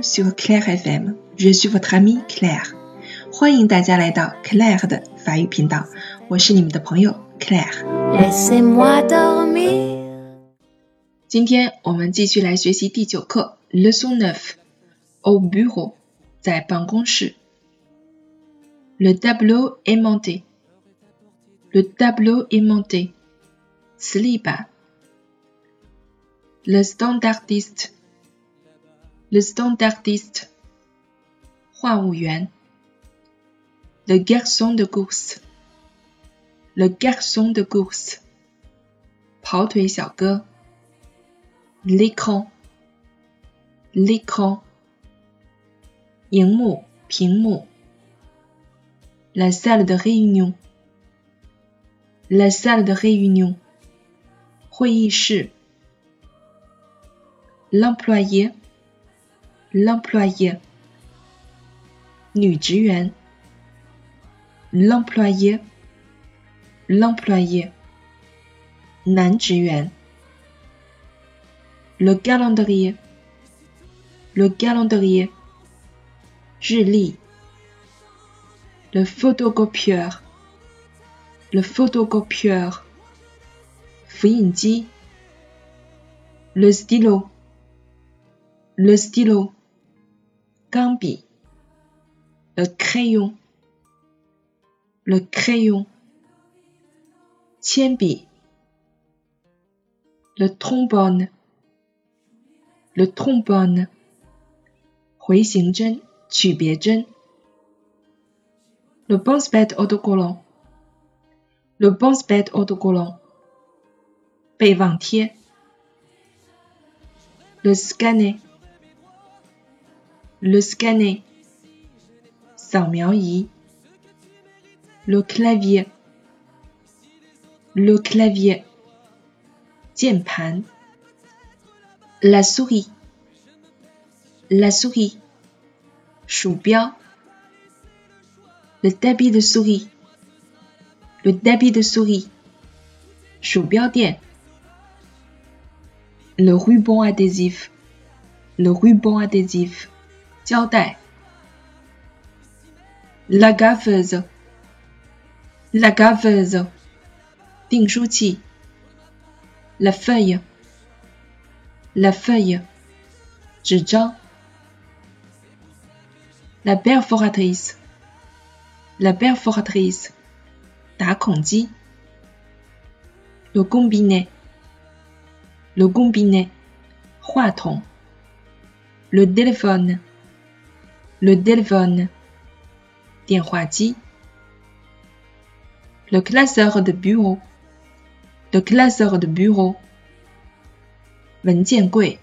non, mais vraiment, je ne sais pas choisir, c'est bien embêtant. Bienvenue sur Claire FM，je suis votre amie Claire。欢迎大家来到 Claire 的法语频道，我是你们的朋友 Claire。 Laissez-moi dormir. 今天我们继续来学习第九课 Leçon neuf au bureau，在办公室。Le tableau est monté。Le tableau est monté。词例版。Le standardiste。 le standardiste. Huan Yuan. Le garçon de course. Le garçon de course. Pao L'écran. L'écran. Yingmo, Pingmo. La salle de réunion. La salle de réunion. L'employé l'employé. l'employé, l'employé, le calendrier, le calendrier, le photocopieur, le photocopieur, le stylo, le stylo. 钢笔 le crayon, le crayon, 铅笔 le trombone, le trombone 回形针、曲别针。le pense-bête autocollant le pense-bête autocollant 备忘贴。le scanner le scanner, le clavier, le clavier, la souris, la souris, le tapis de souris, le tapis de souris, le ruban adhésif, le ruban adhésif. 胶带 la gaveuse, la gaveuse, 订书器 la feuille, la feuille, 纸张 la perforatrice, la perforatrice, 打孔机 le combiné, le combiné, 话筒 le téléphone, le téléphone, 电话机 le classeur de bureau, le classeur de bureau, 文件柜